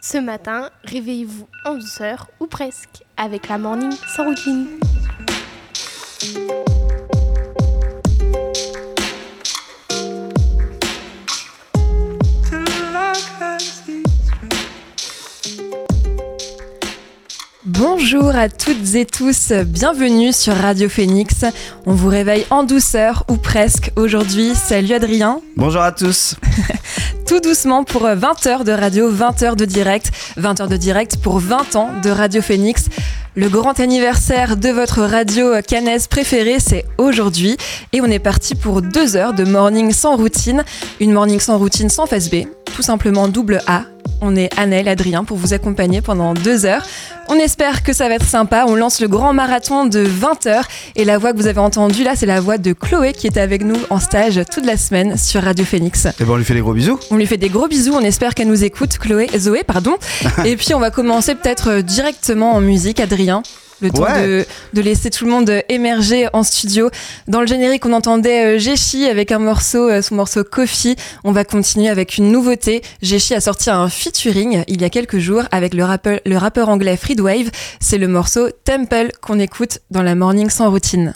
Ce matin, réveillez-vous en douceur ou presque avec la morning sans routine. Bonjour à toutes et tous, bienvenue sur Radio Phoenix. On vous réveille en douceur ou presque aujourd'hui. Salut Adrien. Bonjour à tous. Tout doucement pour 20 heures de radio, 20 heures de direct, 20 heures de direct pour 20 ans de Radio Phoenix. Le grand anniversaire de votre radio canaise préférée, c'est aujourd'hui. Et on est parti pour deux heures de morning sans routine. Une morning sans routine sans face tout simplement double A on est Annelle, Adrien pour vous accompagner pendant deux heures. On espère que ça va être sympa. On lance le grand marathon de 20 heures. Et la voix que vous avez entendue là, c'est la voix de Chloé qui était avec nous en stage toute la semaine sur Radio Phoenix. Et ben on lui fait des gros bisous. On lui fait des gros bisous. On espère qu'elle nous écoute, Chloé, Zoé, pardon. et puis on va commencer peut-être directement en musique, Adrien le temps de, de, laisser tout le monde émerger en studio. Dans le générique, on entendait Géchi euh, avec un morceau, euh, son morceau Coffee. On va continuer avec une nouveauté. Géchi a sorti un featuring il y a quelques jours avec le rappeur, le rappeur anglais Freedwave. C'est le morceau Temple qu'on écoute dans la morning sans routine.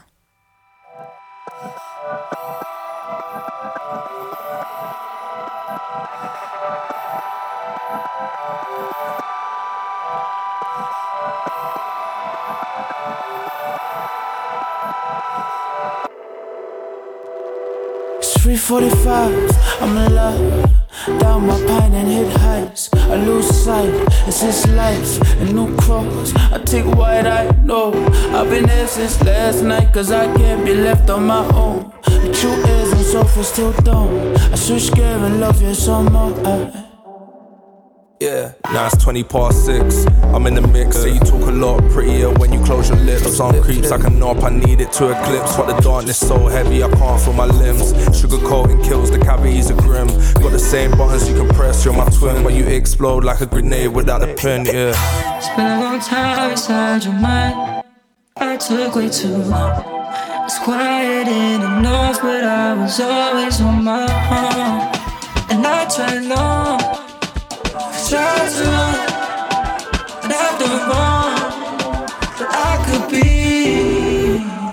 345, I'm in love. Down my pine and hit heights. I lose sight, it's this life, a new cross. I take what I know. I've been there since last night, cause I can't be left on my own. The truth is, I'm so far still down. I switch gear and love you some more. I, yeah, now it's 20 past 6. I'm in the mix, say you talk a lot prettier when you close your lips. Some creeps like a knob, I need it to eclipse. But the darkness so heavy, I can't feel my limbs. Sugar coating kills, the cavities are grim. Got the same buttons you can press, you're my twin. But you explode like a grenade without a pin, yeah. It's been a long time inside your mind. I took way too long. It's quiet in the north, but I was always on my own. And I tried long.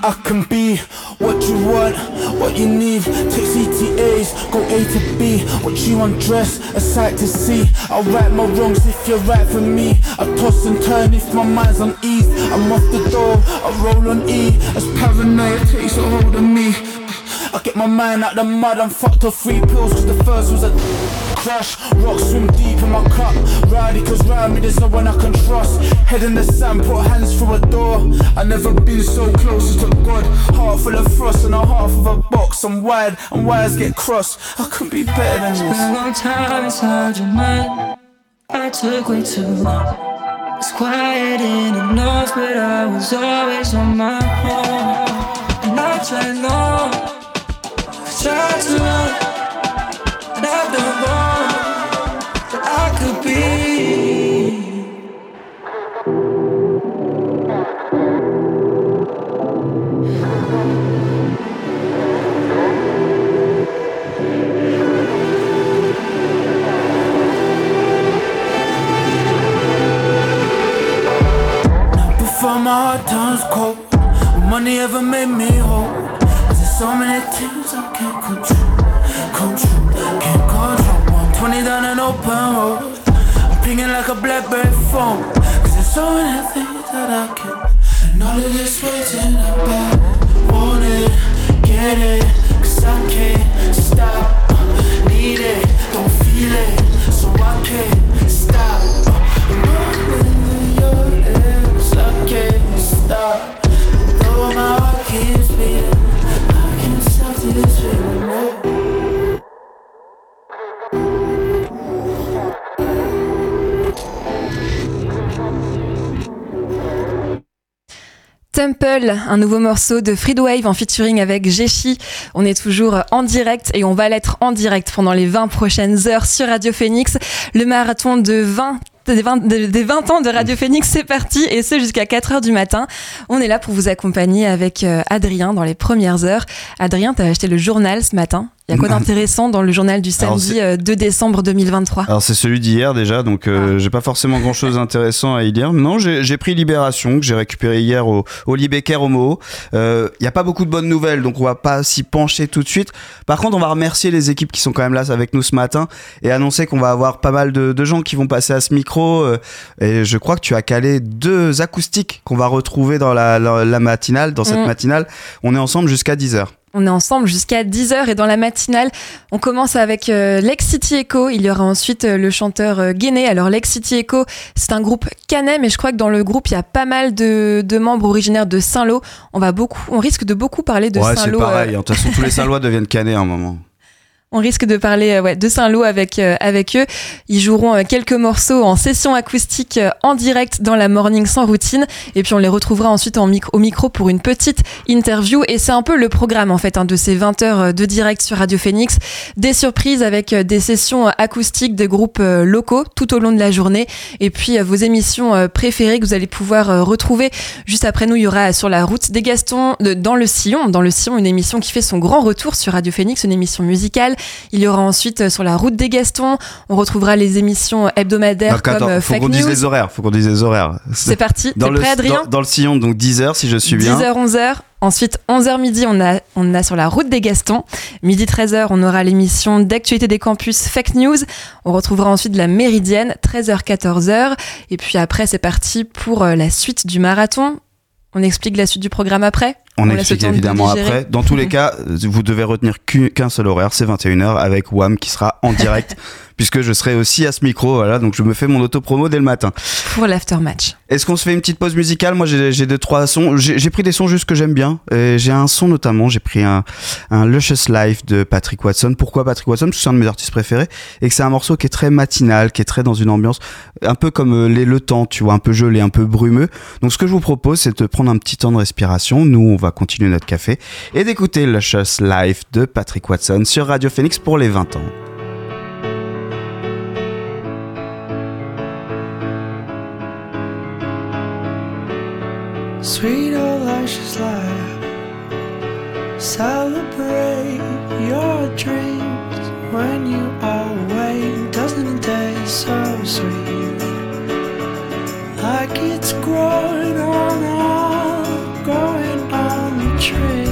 I can be what you want, what you need. Take CTAs, go A to B. What you undress, a sight to see. I'll right my wrongs if you're right for me. I toss and turn if my mind's on ease. I'm off the door, I roll on E. As paranoia takes a hold of me. I get my mind out the mud, I'm fucked off three pills, cause the first was a crash. Rock swim deep in my cup. Rowdy, cause round me there's no one I can trust. Head in the sand, put hands through a door. I never been so close to God. Heart full of frost and a half of a box. I'm wide and wires get crossed. I could be better than this. been a long time inside your mind. I took way too long. It's quiet in the north, but I was always on my own. And I tried long, tried to run, and I've done wrong, but I could be. Before my hard times cold, money ever made me whole. There's so many things I can't control, control, can't control. 120 down an open road, I'm pinging like a blackberry phone. Cause there's so many things that I can't. And all of this waiting about, want it, get it. Cause I can't stop, need it, don't feel it, so I can't stop. Running your lips, I can't stop. Though my heart keeps beating, Temple, un nouveau morceau de Freedwave en featuring avec Géchi. On est toujours en direct et on va l'être en direct pendant les 20 prochaines heures sur Radio Phoenix. Le marathon de 20 des 20, des- des 20 ans de Radio Phoenix, c'est parti et ce jusqu'à 4 heures du matin. On est là pour vous accompagner avec euh, Adrien dans les premières heures. Adrien, t'as acheté le journal ce matin? Il y a quoi d'intéressant dans le journal du samedi 2 décembre 2023 Alors c'est celui d'hier déjà, donc euh, j'ai pas forcément grand chose d'intéressant à y lire. Non, j'ai pris Libération que j'ai récupéré hier au, au Libécaire Homo. Il y a pas beaucoup de bonnes nouvelles, donc on va pas s'y pencher tout de suite. Par contre, on va remercier les équipes qui sont quand même là avec nous ce matin et annoncer qu'on va avoir pas mal de, de, gens qui vont passer à ce micro. et je crois que tu as calé deux acoustiques qu'on va retrouver dans la, la, matinale, dans cette mm. matinale. On est ensemble jusqu'à 10h. On est ensemble jusqu'à 10h et dans la matinale, on commence avec euh, Lex City Echo. Il y aura ensuite euh, le chanteur euh, Guéné. Alors Lex City Echo, c'est un groupe canet, mais je crois que dans le groupe, il y a pas mal de, de membres originaires de Saint-Lô. On va beaucoup, on risque de beaucoup parler de Saint-Lô. c'est pareil. De toute façon, tous les Saint-Lois deviennent canets à un moment. On risque de parler euh, ouais, de Saint-Lô avec, euh, avec eux. Ils joueront euh, quelques morceaux en session acoustique en direct dans la Morning sans routine. Et puis on les retrouvera ensuite au micro pour une petite interview. Et c'est un peu le programme en fait hein, de ces 20 heures de direct sur Radio Phoenix. Des surprises avec des sessions acoustiques de groupes locaux tout au long de la journée. Et puis vos émissions préférées que vous allez pouvoir retrouver. Juste après nous, il y aura sur la route des Gastons, dans le Sillon. Dans le Sillon, une émission qui fait son grand retour sur Radio Phoenix, une émission musicale. Il y aura ensuite euh, sur la route des Gastons, on retrouvera les émissions hebdomadaires comme euh, faut qu'on dise les horaires, faut qu'on dise les horaires. C'est parti. T'es prêt, Adrien dans, le sillon, donc 10h si je suis bien. 10h, 11h. Ensuite, 11h midi, on a, on a sur la route des Gastons. Midi 13h, on aura l'émission d'actualité des campus Fake News. On retrouvera ensuite la Méridienne, 13h, 14h. Et puis après, c'est parti pour euh, la suite du marathon. On explique la suite du programme après on, explique évidemment après. Dans tous les cas, vous devez retenir qu'un seul horaire, c'est 21h avec WAM qui sera en direct puisque je serai aussi à ce micro. Voilà, donc je me fais mon auto-promo dès le matin. Pour l'aftermatch. Est-ce qu'on se fait une petite pause musicale? Moi, j'ai deux, trois sons. J'ai pris des sons juste que j'aime bien. J'ai un son notamment, j'ai pris un, un Luscious Life de Patrick Watson. Pourquoi Patrick Watson? Parce que c'est un de mes artistes préférés et que c'est un morceau qui est très matinal, qui est très dans une ambiance un peu comme euh, les Le Temps, tu vois, un peu gelé, un peu brumeux. Donc, ce que je vous propose, c'est de prendre un petit temps de respiration. Nous, on va continuer notre café et d'écouter Luscious Life de Patrick Watson sur Radio Phoenix pour les 20 ans. Sweet old luscious life. Celebrate your dreams when you are away. Doesn't a day so sweet? Like it's growing on on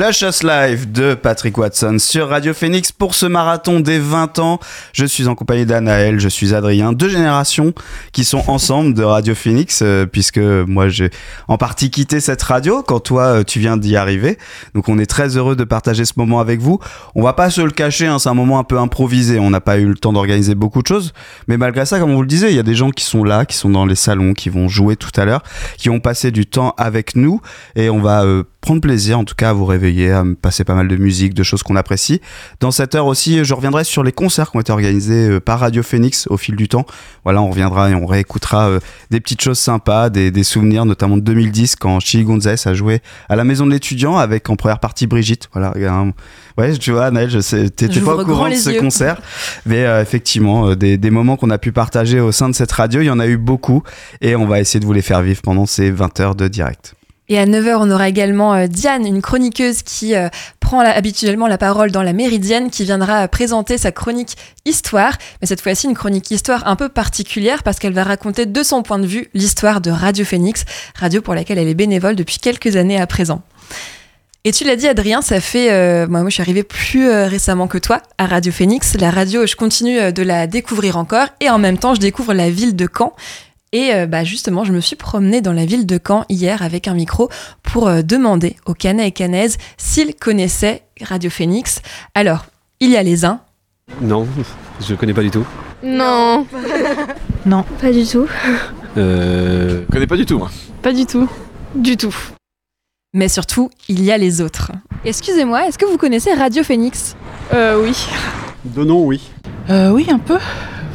La chasse live de Patrick Watson sur Radio Phoenix pour ce marathon des 20 ans. Je suis en compagnie d'Anaël, je suis Adrien, deux générations qui sont ensemble de Radio Phoenix, euh, puisque moi j'ai en partie quitté cette radio quand toi euh, tu viens d'y arriver. Donc on est très heureux de partager ce moment avec vous. On va pas se le cacher, hein, c'est un moment un peu improvisé, on n'a pas eu le temps d'organiser beaucoup de choses, mais malgré ça, comme on vous le disait, il y a des gens qui sont là, qui sont dans les salons, qui vont jouer tout à l'heure, qui ont passé du temps avec nous, et on va euh, prendre plaisir en tout cas à vous réveiller, à me passer pas mal de musique, de choses qu'on apprécie. Dans cette heure aussi, je reviendrai sur les concerts qui ont été organisés euh, par Radio Phoenix au fil du temps. Voilà, on reviendra et on réécoutera euh, des petites choses sympas, des, des souvenirs notamment de 2010 quand Chili Gonzalez a joué à la maison de l'étudiant avec en première partie Brigitte. Voilà, ouais, tu vois, Naël, t'étais pas au courant de ce yeux. concert, mais euh, effectivement, des, des moments qu'on a pu partager au sein de cette radio, il y en a eu beaucoup et on va essayer de vous les faire vivre pendant ces 20 heures de direct. Et à 9h, on aura également euh, Diane, une chroniqueuse qui euh, prend habituellement la parole dans la Méridienne, qui viendra euh, présenter sa chronique Histoire. Mais cette fois-ci, une chronique Histoire un peu particulière parce qu'elle va raconter de son point de vue l'histoire de Radio Phoenix, radio pour laquelle elle est bénévole depuis quelques années à présent. Et tu l'as dit, Adrien, ça fait. moi, moi, je suis arrivée plus récemment que toi à Radio Phoenix. La radio, je continue de la découvrir encore. Et en même temps, je découvre la ville de Caen. Et euh, bah, justement, je me suis promenée dans la ville de Caen hier avec un micro pour euh, demander aux Canais et Canaises s'ils connaissaient Radio Phoenix. Alors, il y a les uns, Non, je connais pas du tout. Non. Non. Pas du tout. Euh... Je connais pas du tout, moi. Pas du tout. Du tout. mais surtout, il y a les autres. Excusez-moi, est-ce que vous connaissez Radio Phoenix? Euh, oui. De nom, oui. Euh, oui, un peu.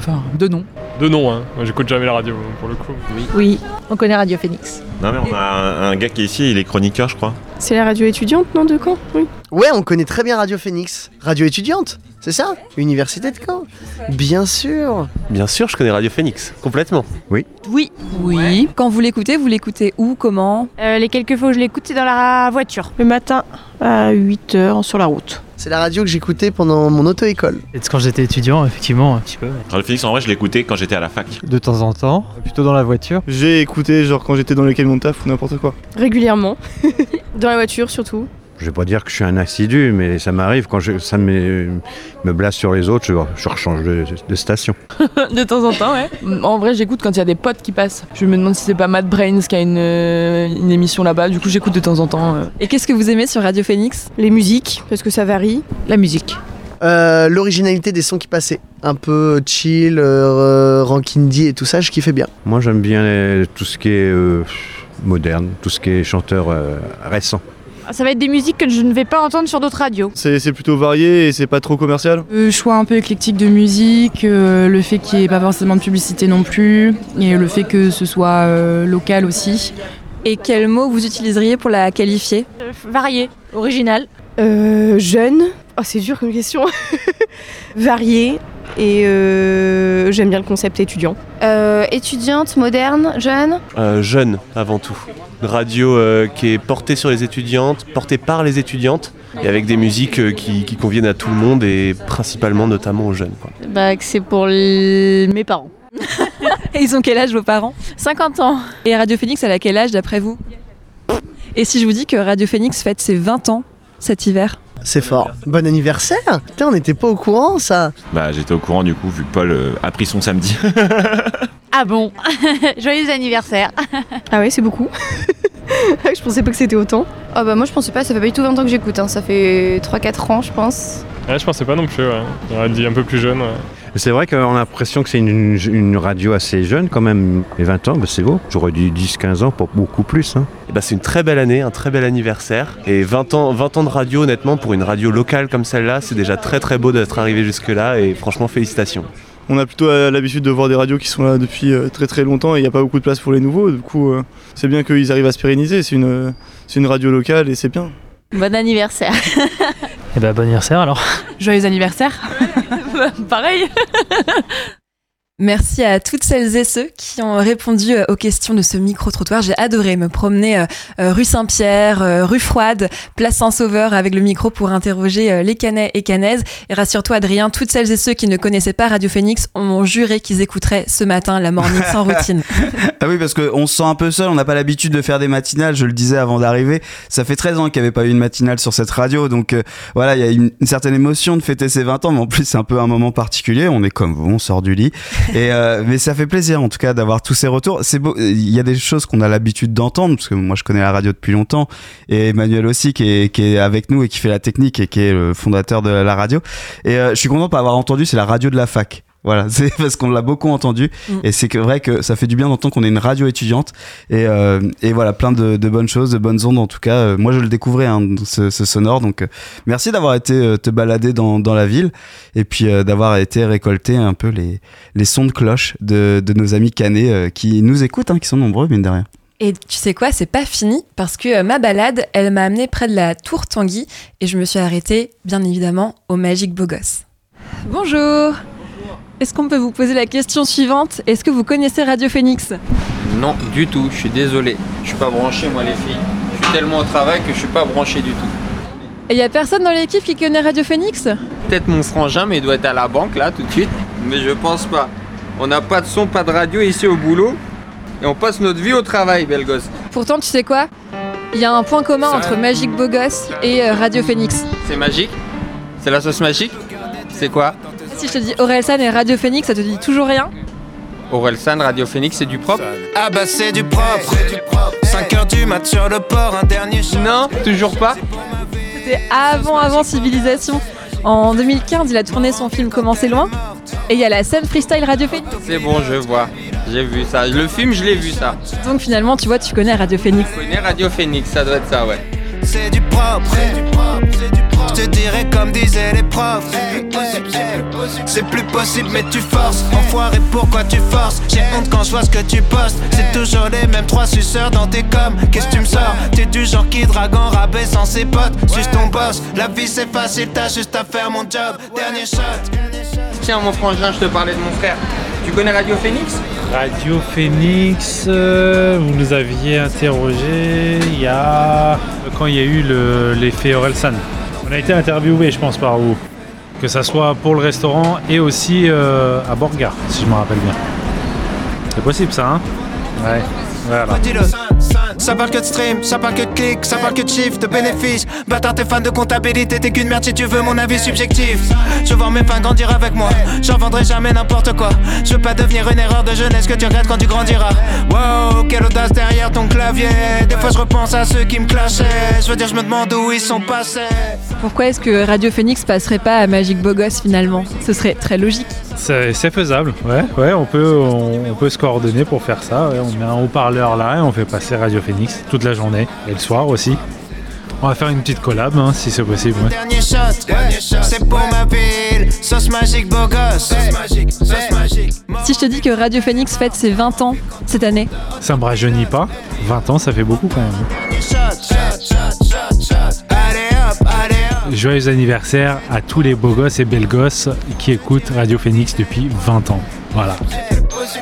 Enfin, de nom. De nom, hein. Moi, j'écoute jamais la radio pour le coup. Oui, on connaît Radio Phoenix. Non mais on a un, un gars qui est ici, il est chroniqueur je crois. C'est la radio étudiante, non, de Caen? Oui. Ouais, on connaît très bien Radio Phoenix. Radio étudiante, c'est ça Université de Caen. Bien sûr. Bien sûr je connais Radio Phoenix, complètement. Oui. Oui. Quand vous l'écoutez, vous l'écoutez où, comment Euh, les quelques fois où je l'écoute, c'est dans la voiture. Le matin à 8h sur la route. C'est la radio que j'écoutais pendant mon auto-école. Et quand j'étais étudiant, effectivement, un petit peu. Radio Phoenix en vrai je l'écoutais quand j'étais à la fac. De temps en temps, plutôt dans la voiture. J'ai écouté genre quand j'étais dans les camions de taf ou n'importe quoi. Régulièrement. Dans la voiture, surtout. Je vais pas dire que je suis un assidu, mais ça m'arrive quand je, ça me, me blase sur les autres, je, je rechange de, de station. de temps en temps, ouais. En vrai, j'écoute quand il y a des potes qui passent. Je me demande si c'est pas Matt Brains qui a une, euh, une émission là-bas. Du coup, j'écoute de temps en temps euh, Et qu'est-ce que vous aimez sur Radio Phoenix? Les musiques, parce que ça varie. la musique. Euh, L'originalité des sons qui passaient. Un peu chill, euh, rank indie et tout ça, je kiffais bien. Moi, j'aime bien les- tout ce qui est euh, moderne, tout ce qui est chanteur euh, récent. Ça va être des musiques que je ne vais pas entendre sur d'autres radios. C'est plutôt varié et c'est pas trop commercial? Euh, choix un peu éclectique de musique, euh, le fait qu'il n'y ait pas forcément de publicité non plus, et le fait que ce soit euh, local aussi. Et quel mot vous utiliseriez pour la qualifier? Euh, varié, original. Euh, jeune. Oh, c'est dur comme question. Varié. Et euh, j'aime bien le concept étudiant. Euh, étudiante, moderne, jeune. Euh, jeune avant tout. Une radio euh, qui est portée sur les étudiantes, portée par les étudiantes et avec des musiques euh, qui, qui conviennent à tout le monde et principalement notamment aux jeunes. quoi. Bah, que c'est pour les- mes parents. Et ils ont quel âge vos parents? 50 ans. Et Radio Phoenix, elle a quel âge d'après vous? Et si je vous dis que Radio Phoenix fête ses 20 ans cet hiver? C'est fort. Bon anniversaire Putain, on n'était pas au courant, ça. Bah j'étais au courant du coup vu que Paul euh, a pris son samedi. Ah bon? Joyeux anniversaire. Ah ouais, c'est beaucoup. je pensais pas que c'était autant. Oh bah moi je pensais pas, ça fait pas du tout 20 ans que j'écoute, hein. ça fait 3-4 ans je pense. Ouais, je pensais pas non plus, ouais. J'aurais dit un peu plus jeune. ouais. C'est vrai qu'on a l'impression que c'est une, une radio assez jeune quand même. Et 20 ans, bah, c'est beau. J'aurais dit 10-15 ans pour beaucoup plus. hein. Et bah, c'est une très belle année, un très bel anniversaire. Et 20 ans, 20 ans de radio, honnêtement, pour une radio locale comme celle-là, c'est déjà très très beau d'être arrivé jusque-là. Et franchement, félicitations. On a plutôt euh, l'habitude de voir des radios qui sont là depuis euh, très très longtemps et il n'y a pas beaucoup de place pour les nouveaux. Du coup, euh, c'est bien qu'ils arrivent à se pérenniser. C'est une, c'est une radio locale et c'est bien. Bon anniversaire. Et bah, bon anniversaire alors. Joyeux anniversaire. Pareil. Merci à toutes celles et ceux qui ont répondu euh, aux questions de ce micro-trottoir. J'ai adoré me promener euh, euh, rue Saint-Pierre, rue Froide, place Saint-Sauveur avec le micro pour interroger les Canais et Canaises. Et rassure-toi Adrien, toutes celles et ceux qui ne connaissaient pas Radio Phoenix ont juré qu'ils écouteraient ce matin la morning sans routine. Ah oui, parce qu'on se sent un peu seul, on n'a pas l'habitude de faire des matinales, je le disais avant d'arriver. Ça fait 13 ans qu'il n'y avait pas eu une matinale sur cette radio, donc voilà, il y a une, une certaine émotion de fêter ses 20 ans, mais en plus c'est un peu un moment particulier, on est comme vous, on sort du lit. Et, euh, mais ça fait plaisir en tout cas d'avoir tous ces retours. C'est beau, il y a des choses qu'on a l'habitude d'entendre, parce que moi je connais la radio depuis longtemps, et Emmanuel aussi qui est, qui est avec nous et qui fait la technique et qui est le fondateur de la radio. Et euh, je suis content de pas avoir entendu, c'est la radio de la fac. Voilà, c'est parce qu'on l'a beaucoup entendu Mm. et c'est que vrai que ça fait du bien d'entendre qu'on est une radio étudiante et, euh, et voilà plein de, de bonnes choses, de bonnes ondes en tout cas. Euh, moi je le découvrais hein, ce, ce sonore donc euh, merci d'avoir été te balader dans, dans la ville et puis euh, d'avoir été récolter un peu les, les sons de cloche de, de nos amis euh, qui nous écoutent, hein, qui sont nombreux mine de rien. Et tu sais quoi, c'est pas fini parce que euh, ma balade, elle m'a amené près de la tour Tanguy et je me suis arrêtée, bien évidemment, au Magique Beau Gosse. Bonjour Est-ce qu'on peut vous poser la question suivante? Est-ce que vous connaissez Radio Phoenix? Non, du tout, je suis désolé. Je suis pas branché, moi, les filles. Je suis tellement au travail que je suis pas branché du tout. Et y a personne dans l'équipe qui connaît Radio Phoenix? Peut-être mon frangin, mais il doit être à la banque, là, tout de suite. Mais je pense pas. On n'a pas de son, pas de radio ici au boulot. Et on passe notre vie au travail, belle gosse. Pourtant, tu sais quoi? Il y a un point commun entre Magique Beau Gosse et euh, Radio Phoenix. C'est magique? C'est la sauce magique? C'est quoi? Si je te dis Orelsan et Radio Phoenix, ça te dit toujours rien Orelsan, Radio Phoenix, c'est du propre Ah bah c'est du propre 5 heures du mat sur le port, un dernier Non, toujours pas C'était avant, avant Civilisation. En 2015, il a tourné son film Comment c'est loin. Et il y a la scène freestyle Radio Phoenix. C'est bon, je vois. J'ai vu ça. Le film, je l'ai vu ça. Donc finalement, tu vois, tu connais Radio Phoenix. Je connais Radio Phoenix, ça doit être ça, ouais. C'est du propre Je te dirais comme disaient les profs. C'est plus possible mais tu forces. Enfoiré pourquoi tu forces? J'ai honte quand je vois ce que tu postes. C'est toujours les mêmes trois suceurs dans tes coms. Qu'est-ce que tu me sors? T'es du genre qui drague en rabais sans ses potes. Juste ton boss. La vie c'est facile t'as juste à faire mon job. Dernier shot. Tiens, mon frangin, je te parlais de mon frère. Tu connais Radio Phoenix? Radio Phoenix, euh, vous nous aviez interrogé il y a. quand il y a eu le- l'effet Orelsan. On a été interviewé, je pense, par vous. Que ça soit pour le restaurant et aussi euh, à Borgard, si je me rappelle bien. C'est possible ça, hein? Ouais, voilà. Ça parle que de stream, ça parle que de clics, ça parle que de chiffres, de bénéfices. Bâtard, t'es fan de comptabilité, t'es qu'une merde si tu veux mon avis subjectif. Je voir mes fans grandir avec moi, j'en vendrai jamais n'importe quoi. Je veux pas devenir une erreur de jeunesse que tu regrettes quand tu grandiras. Wow, quelle audace derrière ton clavier. Des fois je repense à ceux qui me clashaient. Je veux dire, je me demande où ils sont passés. Pourquoi est-ce que Radio Phoenix passerait pas à Magique Beau Gosse finalement? Ce serait très logique. C'est faisable, ouais, ouais, on peut, on, on peut se coordonner pour faire ça. ouais. On met un haut-parleur là et on fait passer Radio Phoenix toute la journée et le soir aussi. On va faire une petite collab hein, si c'est possible. ouais. Dernier shot, c'est pour ma ville. Sauce magique, beau gosse. Sauce magique, sauce magique. Si je te dis que Radio Phoenix fête ses 20 ans cette année, Ça me rajeunit pas. 20 ans, ça fait beaucoup quand même. Joyeux anniversaire à tous les beaux gosses et belles gosses qui écoutent Radio Phoenix depuis 20 ans. Voilà.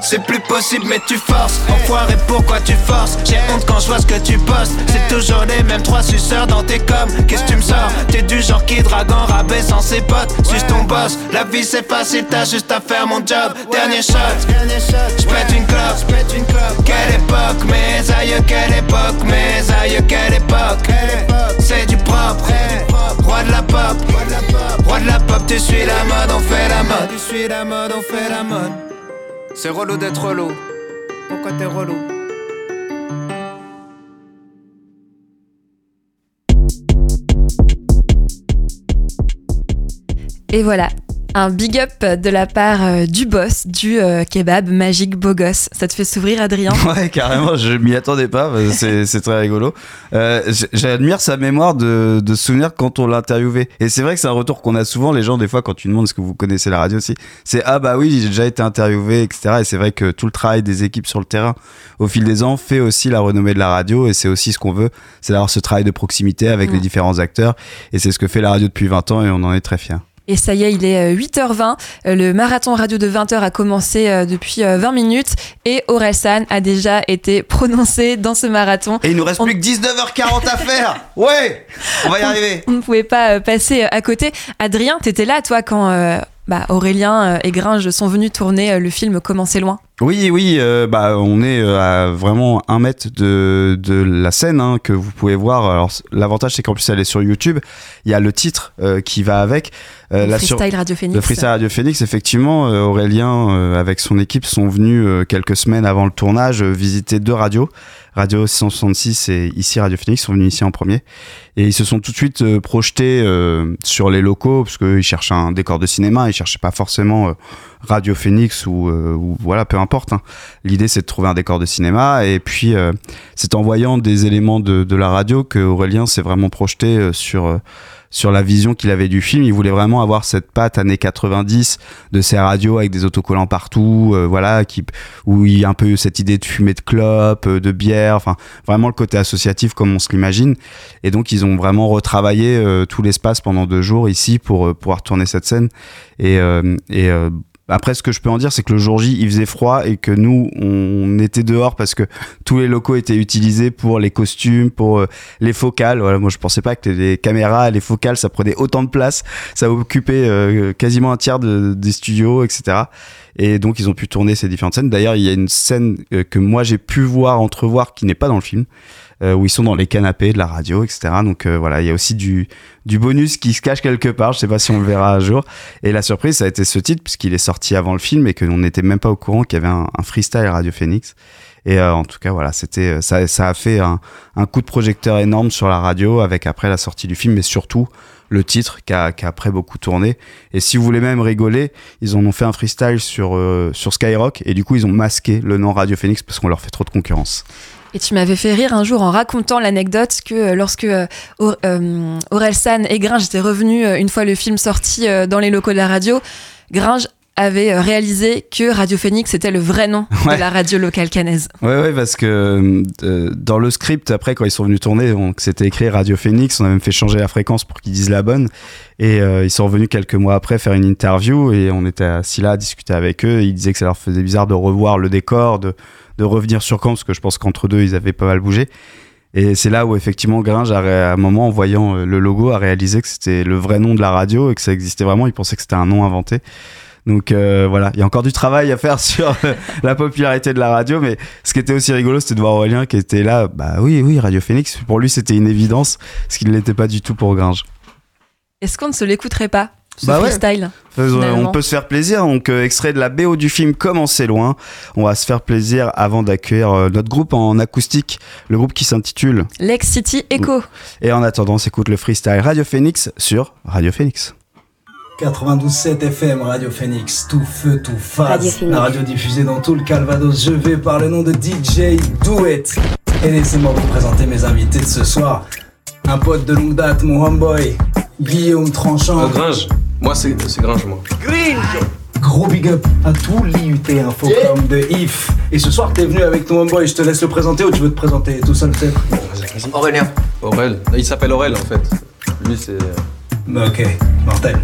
C'est plus possible mais tu forces. Enfoiré pourquoi tu forces? J'ai honte quand je vois ce que tu postes. C'est toujours les mêmes trois suceurs dans tes coms. Qu'est-ce que tu me sors? T'es du genre qui drague en rabais sans ses potes. Suis ton boss? La vie c'est facile t'as juste à faire mon job. Dernier shot. J'pète une clope. Quelle époque? Mes aïeux quelle époque? Mes aïeux quelle époque? C'est du propre. Roi de la pop. Roi de la pop tu suis la mode on fait la mode. Tu suis la mode on fait la mode c'est relou d'être relou. Pourquoi t'es relou? Et voilà. Un big up de la part euh, du boss du euh, kebab Magique Beau Gosse. Ça te fait s'ouvrir, Adrien? Ouais, carrément, je m'y attendais pas, c'est très rigolo. Euh, J'admire sa mémoire de, de souvenir quand on l'a interviewé. Et c'est vrai que c'est un retour qu'on a souvent, les gens, des fois, quand tu demandes est-ce que vous connaissez la radio aussi, c'est ah bah oui, j'ai déjà été interviewé, etc. Et c'est vrai que tout le travail des équipes sur le terrain au fil des ans fait aussi la renommée de la radio, et c'est aussi ce qu'on veut, c'est d'avoir ce travail de proximité avec Mm. les différents acteurs. Et c'est ce que fait la radio depuis 20 ans, et on en est très fiers. Et ça y est, il est euh, 8h20. Euh, Le marathon radio de 20h a commencé euh, depuis euh, 20 minutes et Orelsan a déjà été prononcé dans ce marathon. Et il nous reste plus que 19h40 à faire Ouais On va y arriver On ne pouvait pas euh, passer euh, à côté. Adrien, t'étais là, toi, quand euh, bah, Aurélien euh, et Gringe sont venus tourner euh, le film Comment c'est loin Oui, oui, euh, bah, on est à vraiment un mètre de, de la scène hein, que vous pouvez voir. Alors, l'avantage, c'est qu'en plus, elle est sur YouTube. Il y a le titre euh, qui va avec. Euh, Le sur- Freestyle Radio Phoenix. Le Freestyle Radio Phoenix, effectivement, Aurélien, avec son équipe, sont venus quelques semaines avant le tournage visiter deux radios. Radio 666 et ici Radio Phoenix sont venus ici en premier. Et ils se sont tout de suite euh, projetés euh, sur les locaux, parce qu'ils cherchaient un décor de cinéma, ils cherchaient pas forcément euh, Radio Phoenix ou, ou voilà, peu importe. hein. L'idée, c'est de trouver un décor de cinéma. Et puis, c'est en voyant des éléments de, de la radio que Aurélien s'est vraiment projeté sur, sur la vision qu'il avait du film. Il voulait vraiment avoir cette patte années 90 de ces radios avec des autocollants partout, euh, voilà, qui, où il y a un peu cette idée de fumée de clope, euh, de bière, enfin, vraiment le côté associatif comme on se l'imagine. Et donc, ils ont vraiment retravaillé euh, tout l'espace pendant deux jours ici pour euh, pouvoir tourner cette scène. Et, euh, et après, ce que je peux en dire, c'est que le jour J, il faisait froid et que nous, on était dehors parce que tous les locaux étaient utilisés pour les costumes, pour euh, les focales. Voilà, moi, je pensais pas que les caméras, les focales, ça prenait autant de place. Ça occupait euh, quasiment un tiers de- des studios, etc. Et donc, ils ont pu tourner ces différentes scènes. D'ailleurs, il y a une scène euh, que moi, j'ai pu voir, entrevoir, qui n'est pas dans le film. euh, où ils sont dans les canapés de la radio, etc. Donc euh, voilà, il y a aussi du, du bonus qui se cache quelque part. Je sais pas si on le verra un jour. Et la surprise, ça a été ce titre, puisqu'il est sorti avant le film et qu'on n'était même pas au courant qu'il y avait un, un freestyle Radio Phoenix. Et euh, en tout cas, voilà, c'était ça, ça a fait un, coup de projecteur énorme sur la radio avec après la sortie du film, mais surtout le titre qui a, après beaucoup tourné. Et si vous voulez même rigoler, ils en ont fait un freestyle sur, euh, sur Skyrock et du coup, ils ont masqué le nom Radio Phoenix parce qu'on leur fait trop de concurrence. Et tu m'avais fait rire un jour en racontant l'anecdote que euh, lorsque euh, Aur- euh, Orelsan et Gringe étaient revenus euh, une fois le film sorti euh, dans les locaux de la radio, Gringe avait euh, réalisé que Radio Phoenix était le vrai nom Ouais. de la radio locale canaise. Ouais, ouais, parce que euh, dans le script, après, quand ils sont venus tourner, c'était écrit Radio Phoenix. On a même fait changer la fréquence pour qu'ils disent la bonne. Et euh, ils sont revenus quelques mois après faire une interview et on était assis là à discuter avec eux. Ils disaient que ça leur faisait bizarre de revoir le décor, de, de revenir sur Caen, parce que je pense qu'entre deux, ils avaient pas mal bougé. Et c'est là où effectivement Gringe, à un moment, en voyant le logo, a réalisé que c'était le vrai nom de la radio et que ça existait vraiment. Il pensait que c'était un nom inventé. Donc euh, voilà, il y a encore du travail à faire sur euh, la popularité de la radio, mais ce qui était aussi rigolo, c'était de voir Aurélien qui était là. Bah oui, oui, Radio Phoenix. Pour lui, c'était une évidence, ce qui ne l'était pas du tout pour Gringe. Est-ce qu'on ne se l'écouterait pas, ce Bah freestyle finalement on peut se faire plaisir. Donc, euh, extrait de la BO du film Comment c'est loin. On va se faire plaisir avant d'accueillir euh, notre groupe en acoustique, le groupe qui s'intitule. Lex City Echo. Et en attendant, on s'écoute le freestyle Radio Phoenix sur Radio Phoenix. 92.7 FM, Radio Phoenix, tout feu, tout face. La radio diffusée dans tout le Calvados. Je vais par le nom de DJ Douet. Et laissez-moi vous présenter mes invités de ce soir. Un pote de longue date, mon homeboy, Guillaume Tranchant. Euh, Gringe. Moi, c'est c'est Gringe, moi. Gros big up à tout l'IUT Infocom de IF. Et ce soir, t'es venu avec ton homeboy, je te laisse le présenter ou tu veux te présenter tout seul peut-être? Aurélien. Aurel. Il s'appelle Aurel, en fait. Lui, c'est. Bah ok, mortel.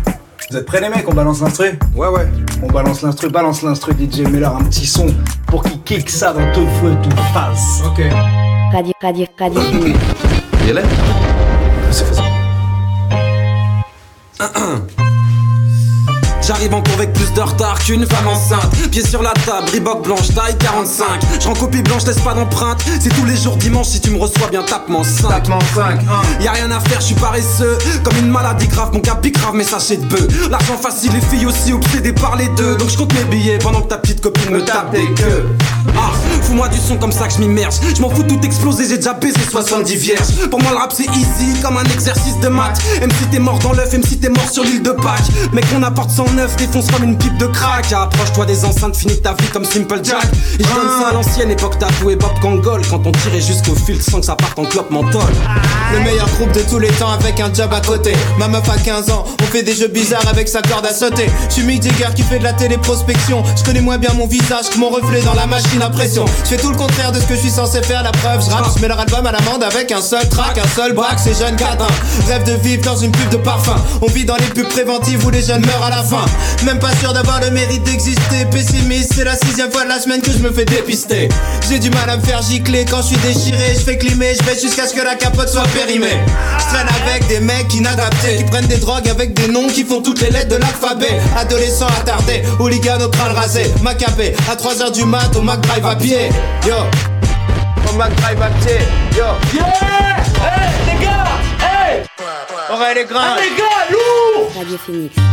Vous êtes prêts les mecs, on balance l'instru? Ouais ouais. On balance l'instru, balance l'instru DJ, mets-leur un petit son pour qu'ils kick ça dans tout feu, tout face. Ok. Radio, radio, radio est là? C'est facile. J'arrive en cours avec plus de retard qu'une femme enceinte. Pieds sur la table, Reebok blanche, taille 45. Je rends copie blanche, laisse pas d'empreinte. C'est tous les jours dimanche, si tu me reçois bien, tape-moi 5. Tape-moi 5. Y'a rien à faire, je suis paresseux. Comme une maladie grave, mon capi grave, mais sachez de bœuf. L'argent facile, les filles aussi obsédées par les deux. Donc je compte mes billets pendant que ta petite copine me tape des queues. Ah, fous-moi du son comme ça que je m'immerge. Je m'en fous tout exploser, j'ai déjà baisé 70 vierges. Pour moi, le rap c'est easy, comme un exercice de maths. Même si t'es mort dans l'œuf, même si t'es mort sur l'île de Pâques. Mec, on apporte son 9 défonce comme une pipe de crack. Approche-toi des enceintes, finis ta vie comme Simple Jack. Et je donne ça à l'ancienne époque tatoué Bob Kangol. Quand on tirait jusqu'au fil sans que ça parte en clope menthol. Le meilleur groupe de tous les temps avec un job à côté. Ma meuf a 15 ans, on fait des jeux bizarres avec sa corde à sauter. Je suis Mick Jagger qui fait de la téléprospection. Je connais moins bien mon visage que mon reflet dans la machine à pression. Je fais tout le contraire de ce que je suis censé faire. La preuve, je rappe, je mets leur album à l'amende avec un seul track, un seul braque. Ces jeunes cadins rêvent de vivre dans une pub de parfum. On vit dans les pubs préventives où les jeunes meurent à la fin. Même pas sûr d'avoir le mérite d'exister. Pessimiste, c'est la sixième fois de la semaine que je me fais dépister. J'ai du mal à me faire gicler quand je suis déchiré. Je fais climer, je vais jusqu'à ce que la capote soit périmée. Je traîne avec des mecs inadaptés qui prennent des drogues avec des noms qui font toutes les lettres de l'alphabet. Adolescents attardés, hooligans au crâne rasé, macabé. À 3h du mat, au Mac Drive à pied. Yo, au Mac Drive à pied. Yo, yeah! Hey, les gars! Hey! Les grains! les gars, lourd Radio Phoenix.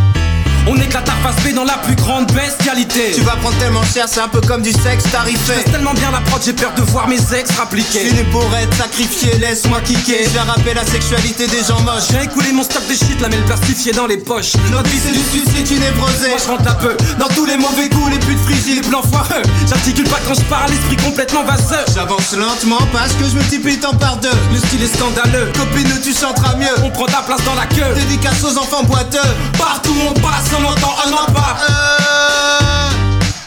On éclate la face B dans la plus grande bestialité. Tu vas prendre tellement cher, c'est un peu comme du sexe tarifé. Fais tellement bien la prod, j'ai peur de voir mes ex rappliquer. Fini pour être sacrifié, laisse-moi kicker. J'ai rappelé la sexualité des gens moches. J'ai écoulé mon stock de shit, la mêle plastifiée dans les poches. Notre vie c'est du suicide, une névrosée. Moi je rentre un peu dans tous les mauvais coups, les putes frigides, les plans foireux. J'articule pas quand je parle, l'esprit complètement vaseux. J'avance lentement parce que je multiplie temps par deux. Le style est scandaleux. Copine, tu chanteras mieux. On prend ta place dans la queue. Dédicace aux enfants boiteux. Partout on passe, on entend un impact. Euh...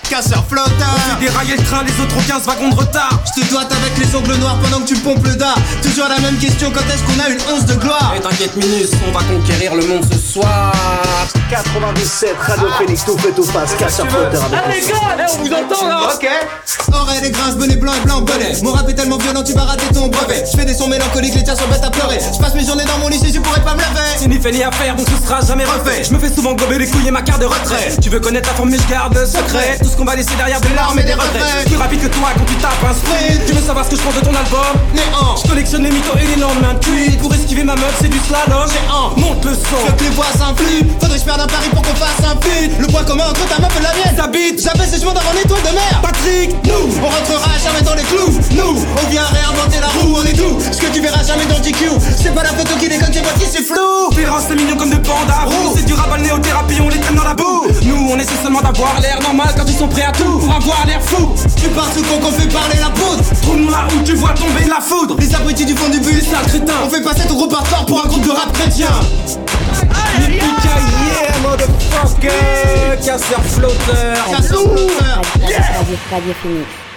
Casseur flotteur. On fait dérailler le train, les autres ont 15 wagons de retard. Je te doite avec les ongles noirs pendant que tu pompes le dard. Toujours la même question, quand est-ce qu'on a une once de gloire? Et t'inquiète Minus, on va conquérir le monde ce soir. 97, Radio Phoenix, tout fait tout passe, casseur flotteur avec Ah les gars, on vous entend là. Ok. Oreille les grinces, bonnet blanc et blanc bonnet. Mon rap est tellement violent, tu vas rater ton brevet. Je fais des sons mélancoliques, les tiens sont bêtes à pleurer. Je passe mes journées dans mon lycée, je pourrais pas me lever C'est ni fait ni à faire, donc ce sera jamais refait. Je me fais souvent gober les couilles et ma carte de retrait. Tu veux connaître la forme mais je garde secret. Tout ce qu'on va laisser derrière des larmes et des regrets. Plus rapide que toi quand tu tapes un sprint Tu veux savoir ce que je pense de ton album Néant Je collectionne les mythos et les lendemains de Pour esquiver ma meuf c'est du slalom. Géant Monte le son. Veux que les voisins flûtent Faudrait que je perde un pari pour qu'on fasse un feat. Le point commun entre ta meuf et la mienne. Ça bite c'est je m'en dans l'étoile de mer. Patrick, nous. On rentrera jamais dans les clous. Nous On vient réinventer la roue, on est tout Ce que tu verras jamais dans GQ C'est pas la photo qui déconne, c'est moi qui c'est flou. Féroce c'est mignon comme de panda C'est du rabat néothérapie, on les traîne dans la boue. Nous on essaie seulement d'avoir l'air normal quand ils sont prêts à tout Pour avoir l'air fou. Tu pars sous qu'on fait parler la poudre? Trou noir où tu vois tomber la foudre. Les abrutis du fond du bus Sale crétin. On fait passer ton groupe hardcore pour un groupe de rap chrétien. Yeah. Motherfucker. Casseur flotteur. Casseur flotteur. Radio, Radio Phoenix.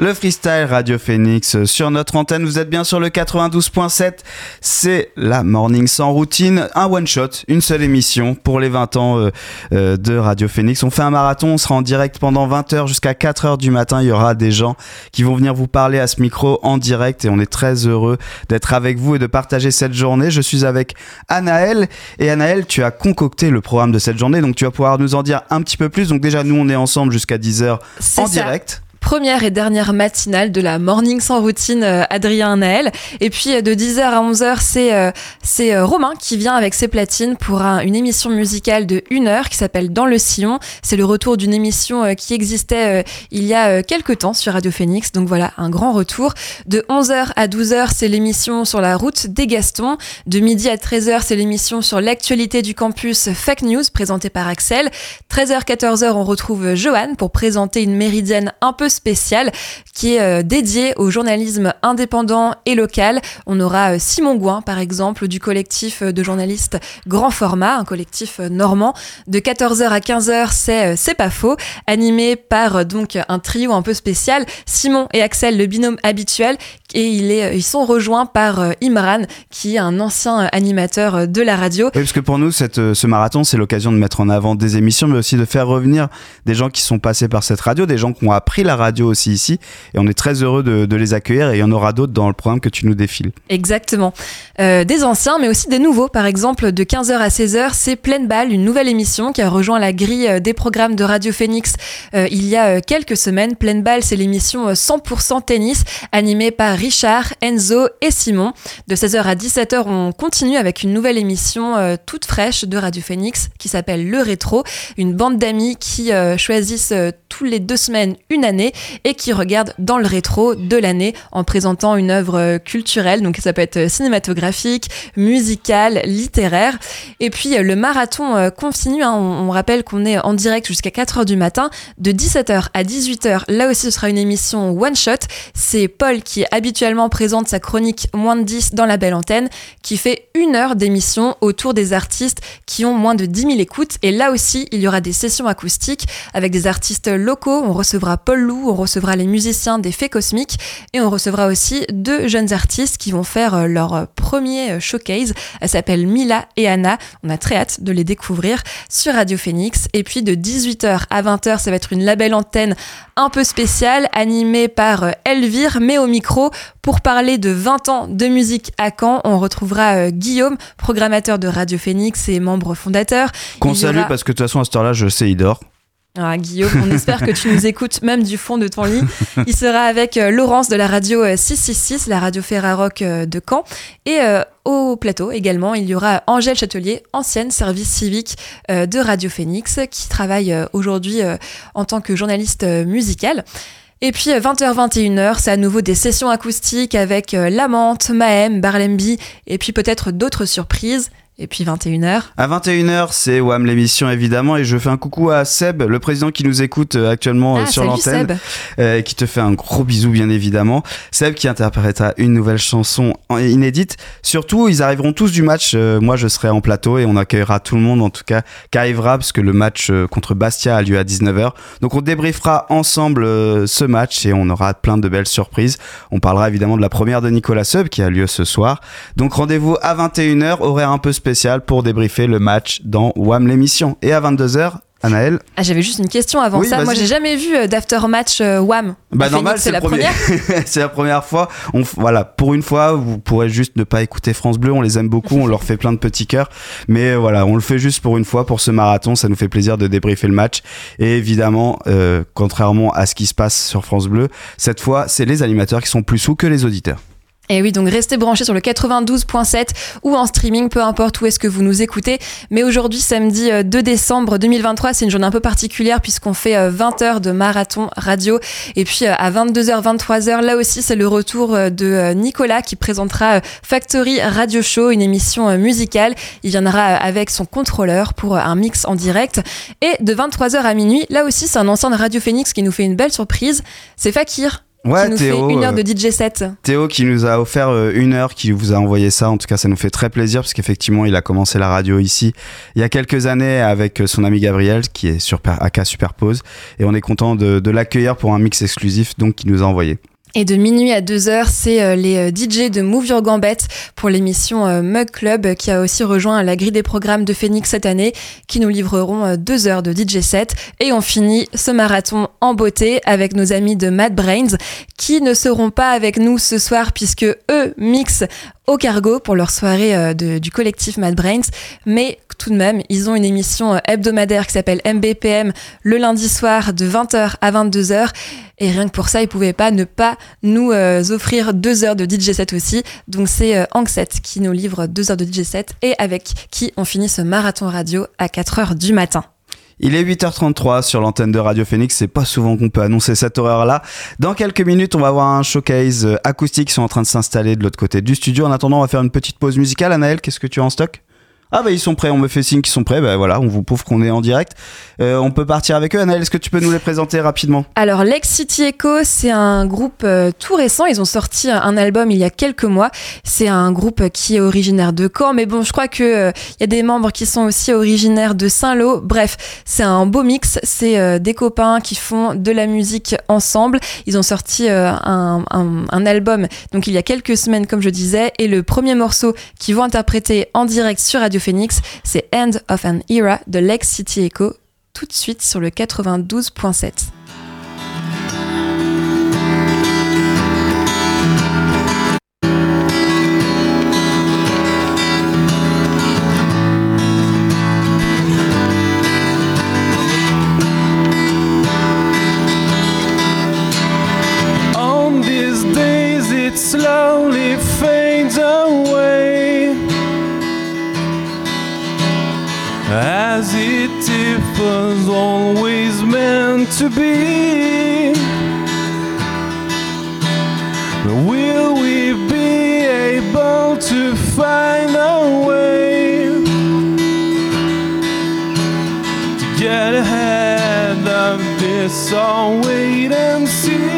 Le freestyle Radio Phoenix euh, sur notre antenne, vous êtes bien sur le 92.7, c'est la morning sans routine, un one shot, une seule émission pour les 20 ans euh, euh, de Radio Phoenix. On fait un marathon, on sera en direct pendant 20 heures jusqu'à 4 heures du matin, il y aura des gens qui vont venir vous parler à ce micro en direct et on est très heureux d'être avec vous et de partager cette journée. Je suis avec Anaël et Anaël, tu as concocté le programme de cette journée, donc tu vas pouvoir nous en dire un petit peu plus. Donc déjà nous on est ensemble jusqu'à 10 heures en ça. direct. Première et dernière matinale de la Morning sans routine euh, Adrien Naël. Et puis euh, de 10h à 11h, c'est euh, Romain qui vient avec ses platines pour un- une émission musicale de 1 heure qui s'appelle Dans le sillon. C'est le retour d'une émission qui existait il y a quelques temps sur Radio Phoenix. Donc voilà, un grand retour. De 11h à 12h, c'est l'émission sur la route des Gastons. De midi à 13h, c'est l'émission sur l'actualité du campus Fake News présentée par Axel. 13h-14h, on retrouve Johan pour présenter une méridienne un peu spéciale qui est euh, dédiée au journalisme indépendant et local. On aura euh, Simon Gouin, par exemple, du collectif euh, de journalistes Grand Format, un collectif normand. De 14h à 15h, c'est C'est pas faux, animé par donc un trio un peu spécial, Simon et Axel, le binôme habituel, et il est, ils sont rejoints par euh, Imran, qui est un ancien euh, animateur euh, de la radio. Oui, parce que pour nous, cette, ce marathon, c'est l'occasion de mettre en avant des émissions, mais aussi de faire revenir des gens qui sont passés par cette radio, des gens qui ont appris la radio aussi ici. Et on est très heureux de, de les accueillir. Et il y en aura d'autres dans le programme que tu nous défiles. Exactement. Euh, des anciens, mais aussi des nouveaux. Par exemple, de 15h à 16h, c'est Pleine Balle, une nouvelle émission qui a rejoint la grille des programmes de Radio Phoenix euh, il y a quelques semaines. Pleine Balle, c'est l'émission euh, 100% tennis, animée par Richard, Enzo et Simon. De 16h à 17h, on continue avec une nouvelle émission euh, toute fraîche de Radio Phoenix qui s'appelle Le Rétro, une bande d'amis qui euh, choisissent euh, tous les deux semaines une année et qui regardent dans le rétro de l'année en présentant une œuvre culturelle. Donc ça peut être cinématographique, musicale, littéraire. Et puis le marathon continue. hein. On, on rappelle qu'on est en direct jusqu'à 4h du matin, de 17h à 18h. Là aussi, ce sera une émission one shot. C'est Paul qui habituellement présente sa chronique moins de 10 dans la belle antenne, qui fait une heure d'émission autour des artistes qui ont moins de 10 000 écoutes. Et là aussi, il y aura des sessions acoustiques avec des artistes locaux. On recevra Paul Lou, on recevra les musiciens des Fées Cosmiques et on recevra aussi deux jeunes artistes qui vont faire euh, leur premier euh, showcase. Elles s'appellent Mila et Anna. On a très hâte de les découvrir sur Radio Phoenix. Et puis de 18h à 20h, ça va être une label antenne un peu spéciale animée par euh, Elvire, mais au micro pour parler de 20 ans de musique à Caen. On retrouvera euh, Guillaume, programmateur de Radio Phoenix et membre fondateur. Qu'on salue aura- parce que de toute façon à cette heure-là, je sais, il dort. ah, Guillaume, on espère que tu nous écoutes même du fond de ton lit. Il sera avec euh, Laurence de la radio euh, 666, la radio Ferrarock euh, de Caen. Et euh, au plateau également, il y aura Angèle Châtelier, ancienne service civique euh, de Radio Phoenix, qui travaille euh, aujourd'hui euh, en tant que journaliste euh, musical. Et puis 20h-21h, c'est à nouveau des sessions acoustiques avec euh, Lamante, Mahem, Barlemby et puis peut-être d'autres surprises. Et puis 21h. À 21h, c'est WAM l'émission évidemment et je fais un coucou à Seb, le président qui nous écoute euh, actuellement euh, Ah, sur l'antenne, Seb. euh, qui te fait un gros bisou bien évidemment. Seb qui interprétera une nouvelle chanson inédite. Surtout, ils arriveront tous du match. euh, moi, je serai en plateau et on accueillera tout le monde en tout cas qui arrivera parce que le match euh, contre Bastia a lieu à 19h. Donc on débriefera ensemble ce match et on aura plein de belles surprises. On parlera évidemment de la première de Nicolas Sub qui a lieu ce soir. Donc rendez-vous à 21h, horaire un peu spécial pour débriefer le match dans WAM l'émission. Et à 22h, Anaël Ah, j'avais juste une question avant Oui, ça. Moi, j'ai jamais vu euh, d'aftermatch euh, Wham. Bah normal, c'est la premier. première. c'est la première fois. On, voilà, pour une fois, vous pourrez juste ne pas écouter France Bleu. On les aime beaucoup, on leur fait plein de petits cœurs. Mais voilà, on le fait juste pour une fois, pour ce marathon. Ça nous fait plaisir de débriefer le match. Et évidemment, euh, contrairement à ce qui se passe sur France Bleu, cette fois, c'est les animateurs qui sont plus sous que les auditeurs. Et oui, donc restez branchés sur le 92.7 ou en streaming, peu importe où est-ce que vous nous écoutez. Mais aujourd'hui, samedi euh, 2 décembre 2023, c'est une journée un peu particulière puisqu'on fait euh, 20 heures de marathon radio. Et puis euh, à 22h, 23h, là aussi, c'est le retour euh, de euh, Nicolas qui présentera euh, Factory Radio Show, une émission euh, musicale. Il viendra euh, avec son contrôleur pour euh, un mix en direct. Et de 23h à minuit, là aussi, c'est un ancien de Radio Phoenix qui nous fait une belle surprise. C'est Fakir. Ouais, qui nous Théo, fait une heure euh, de DJ set. Théo qui nous a offert euh, une heure, qui vous a envoyé ça. En tout cas, ça nous fait très plaisir parce qu'effectivement, il a commencé la radio ici il y a quelques années avec euh, son ami Gabriel qui est sur AK Superpose. Et on est content de, de l'accueillir pour un mix exclusif donc qui nous a envoyé. Et de minuit à 2h, c'est euh, les euh, DJ de Move Your Gambette pour l'émission euh, Mug Club qui a aussi rejoint la grille des programmes de Phoenix cette année qui nous livreront euh, deux heures de DJ set. Et on finit ce marathon en beauté avec nos amis de Mad Brains qui ne seront pas avec nous ce soir puisque eux mixent au cargo pour leur soirée du collectif Mad Brains. Mais tout de même, ils ont une émission euh, hebdomadaire qui s'appelle MBPM le lundi soir de 20h à 22h. Et rien que pour ça, ils pouvaient pas ne pas nous euh, offrir deux heures de DJ set aussi. Donc c'est euh, Angset qui nous livre deux heures de DJ set et avec qui on finit ce marathon radio à 4h du matin. Il est 8h33 sur l'antenne de Radio Phoenix. C'est pas souvent qu'on peut annoncer cette horaire-là. Dans quelques minutes, on va avoir un showcase euh, acoustique qui sont en train de s'installer de l'autre côté du studio. En attendant, on va faire une petite pause musicale. Anaël, qu'est-ce que tu as en stock? Ah bah ils sont prêts, on me fait signe qu'ils sont prêts. Bah voilà, on vous prouve qu'on est en direct. Euh, on peut partir avec eux. Anaël, est-ce que tu peux nous les présenter rapidement? Alors Lex City Echo, c'est un groupe euh, tout récent. Ils ont sorti un album il y a quelques mois. C'est un groupe qui est originaire de Caen, mais bon, je crois que euh, il y a des membres qui sont aussi originaires de Saint-Lô. Bref, c'est un beau mix. C'est euh, des copains qui font de la musique ensemble. Ils ont sorti euh, un- un album donc il y a quelques semaines, comme je disais, et le premier morceau qu'ils vont interpréter en direct sur Radio Phoenix, c'est End of an Era de Lex City Echo. Tout de suite sur le 92.7. Yes, I'll wait and see.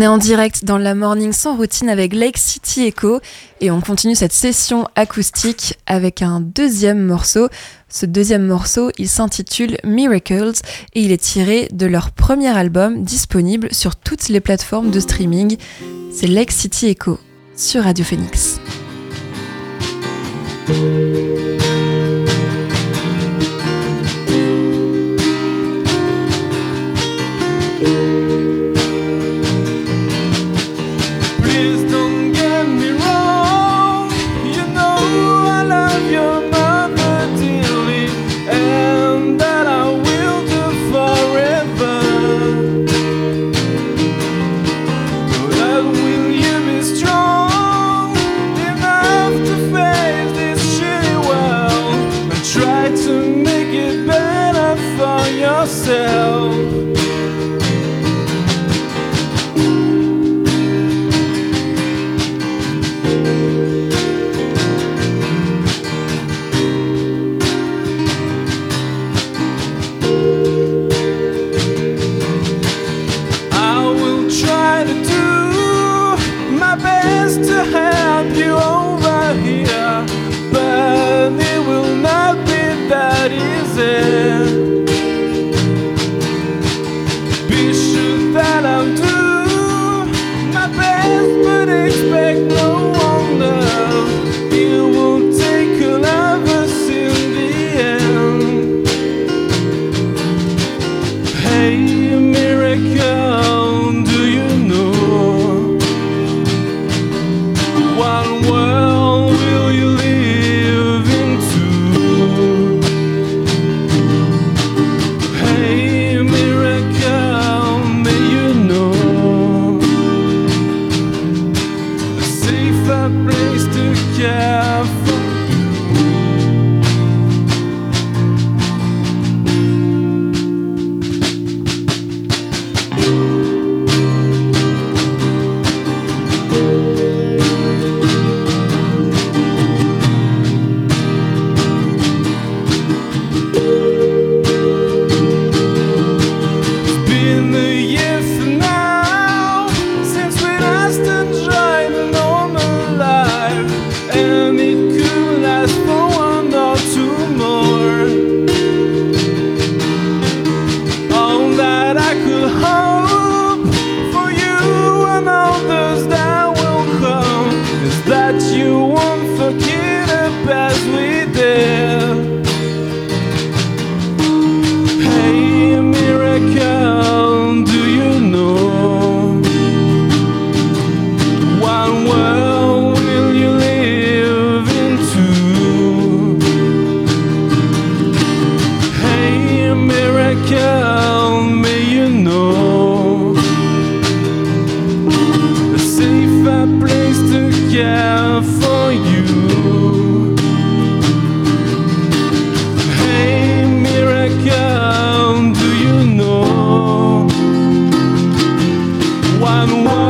On est en direct dans la morning sans routine avec Lake City Echo et on continue cette session acoustique avec un deuxième morceau. Ce deuxième morceau, il s'intitule Miracles et il est tiré de leur premier album disponible sur toutes les plateformes de streaming. C'est Lake City Echo sur Radio Phoenix. i'm one.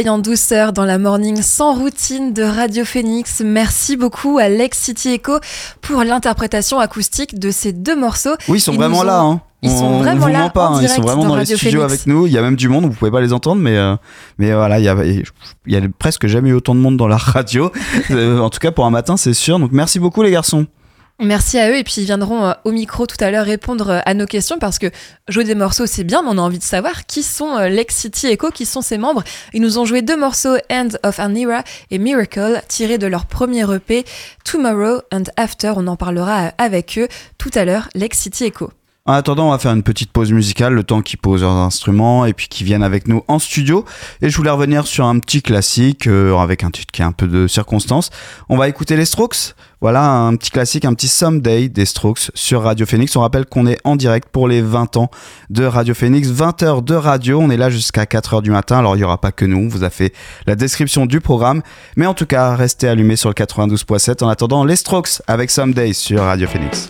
Réveil en douceur dans la morning sans routine de Radio Phoenix. Merci beaucoup à Lex City Echo pour l'interprétation acoustique de ces deux morceaux. Oui, ils sont vraiment ont- là. Hein. Ils sont On- on vraiment vous là. pas, en hein, Ils sont vraiment dans, les Radio studios Phoenix. avec nous. Il y a même du monde. Vous pouvez pas les entendre, mais euh, mais voilà, il y a il y a presque jamais eu autant de monde dans la radio. Euh, en tout cas, pour un matin, c'est sûr. Donc merci beaucoup les garçons. Merci à eux et puis ils viendront euh, au micro tout à l'heure répondre euh, à nos questions parce que jouer des morceaux c'est bien mais on a envie de savoir qui sont euh, Lex City Echo, qui sont ses membres. Ils nous ont joué deux morceaux End of an Era et Miracle tirés de leur premier EP Tomorrow and After. On en parlera avec eux tout à l'heure Lex City Echo. En attendant, on va faire une petite pause musicale, le temps qu'ils posent leurs instruments et puis qu'ils viennent avec nous en studio. Et je voulais revenir sur un petit classique euh, avec un titre qui a un peu de circonstance. On va écouter les Strokes. Voilà un petit classique, un petit Someday des Strokes sur Radio Phoenix. On rappelle qu'on est en direct pour les 20 ans de Radio Phoenix, 20 heures de radio. On est là jusqu'à 4 heures du matin. Alors il n'y aura pas que nous, on vous a fait la description du programme. Mais en tout cas, restez allumés sur le 92.7 en attendant les Strokes avec Someday sur Radio Phoenix.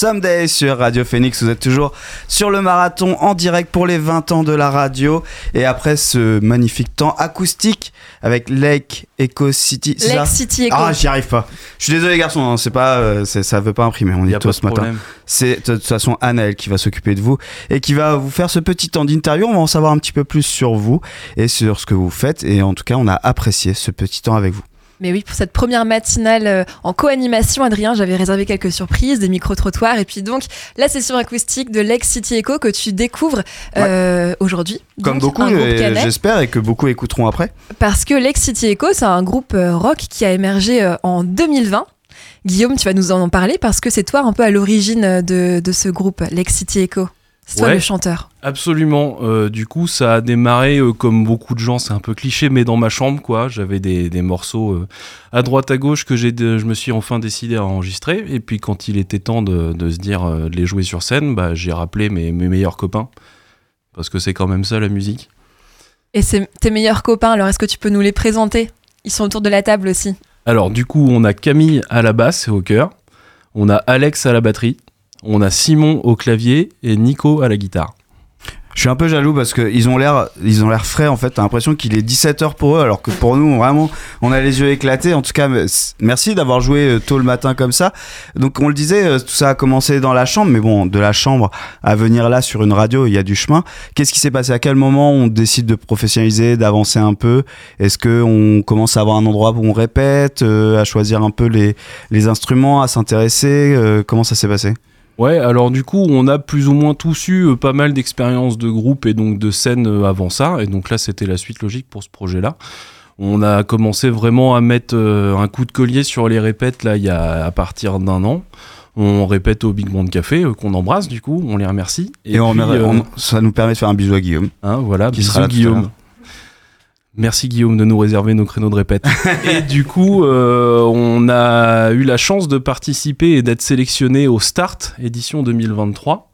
Someday sur Radio Phoenix. Vous êtes toujours sur le marathon en direct pour les 20 ans de la radio. Et après ce magnifique temps acoustique avec Lake Echo City. c'est Lake ça City Echo. Ah, j'y arrive pas. Je suis désolé, garçon. hein, c'est pas, euh, ça veut pas imprimer. On y Y a est pas ce matin. C'est de toute façon Anaël qui va s'occuper de vous et qui va vous faire ce petit temps d'interview. On va en savoir un petit peu plus sur vous et sur ce que vous faites. Et en tout cas, on a apprécié ce petit temps avec vous. Mais oui, pour cette première matinale euh, en co-animation, Adrien, j'avais réservé quelques surprises, des micro-trottoirs, et puis donc la session acoustique de Lex City Echo que tu découvres euh, aujourd'hui. Comme Donc, beaucoup, j'espère, et que beaucoup écouteront après. Parce que Lex City Echo, c'est un groupe euh, rock qui a émergé en 2020. Guillaume, tu vas nous en parler parce que c'est toi un peu à l'origine de, de ce groupe, Lex City Echo. C'est toi Ouais. le chanteur. Absolument. Euh, du coup, ça a démarré euh, comme beaucoup de gens, c'est un peu cliché, mais dans ma chambre, quoi. J'avais des, des morceaux euh, à droite, à gauche que j'ai, je me suis enfin décidé à enregistrer. Et puis, quand il était temps de, de se dire de les jouer sur scène, bah, j'ai rappelé mes, mes meilleurs copains. Parce que c'est quand même ça la musique. Et c'est tes meilleurs copains, alors est-ce que tu peux nous les présenter? Ils sont autour de la table aussi. Alors, du coup, on a Camille à la basse et au chœur. On a Alex à la batterie. On a Simon au clavier et Nico à la guitare. Je suis un peu jaloux parce qu'ils ont l'air, ils ont l'air frais en fait. T'as l'impression qu'il est 17h pour eux, alors que pour nous, vraiment, on a les yeux éclatés. En tout cas, merci d'avoir joué euh, tôt le matin comme ça. Donc, on le disait, euh, tout ça a commencé dans la chambre, mais bon, de la chambre à venir là sur une radio, il y a du chemin. Qu'est-ce qui s'est passé? À quel moment on décide de professionnaliser, d'avancer un peu? Est-ce que on commence à avoir un endroit où on répète, euh, à choisir un peu les, les instruments, à s'intéresser Comment ça s'est passé? Ouais, alors du coup, on a plus ou moins tous eu euh, pas mal d'expériences de groupe et donc de scène euh, avant ça. Et donc là, c'était la suite logique pour ce projet-là. On a commencé vraiment à mettre euh, un coup de collier sur les répètes là, il y a à partir d'un an. On répète au Big Band Café, qu'on embrasse du coup, on les remercie. Et, on, puis, on- ça nous permet de faire un bisou à Guillaume. Hein, voilà, Qui bisous sera Guillaume. Merci Guillaume de nous réserver nos créneaux de répète. et du coup, euh, on a eu la chance de participer et d'être sélectionné au Start édition 2023,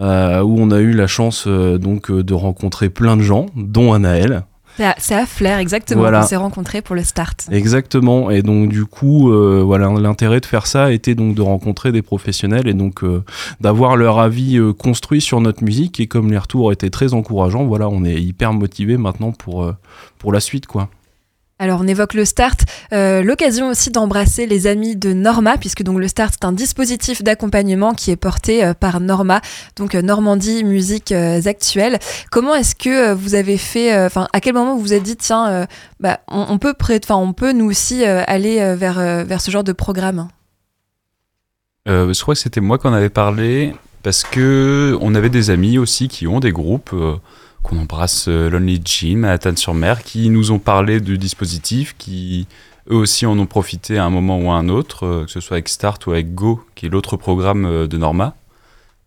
euh, où on a eu la chance euh, donc de rencontrer plein de gens, dont Anaël. C'est à, Flair, exactement. Voilà. On s'est rencontrés pour le start. Exactement. Et donc du coup, euh, voilà, l'intérêt de faire ça était donc de rencontrer des professionnels et donc euh, d'avoir leur avis euh, construit sur notre musique. Et comme les retours étaient très encourageants, voilà, on est hyper motivé maintenant pour pour la suite, quoi. Alors on évoque le Start, euh, l'occasion aussi d'embrasser les amis de Norma, puisque donc le Start c'est un dispositif d'accompagnement qui est porté euh, par Norma, donc euh, Normandie Musique Actuelle. Comment est-ce que vous avez fait, enfin à quel moment vous vous êtes dit tiens, bah, on, peut nous aussi aller vers ce genre de programme? Je crois que c'était moi qu'on avait parlé parce que on avait des amis aussi qui ont des groupes qu'on embrasse euh, Lonely Jim à Tannes-sur-Mer qui nous ont parlé du dispositif qui eux aussi en ont profité à un moment ou à un autre euh, que ce soit avec Start ou avec Go qui est l'autre programme euh, de Norma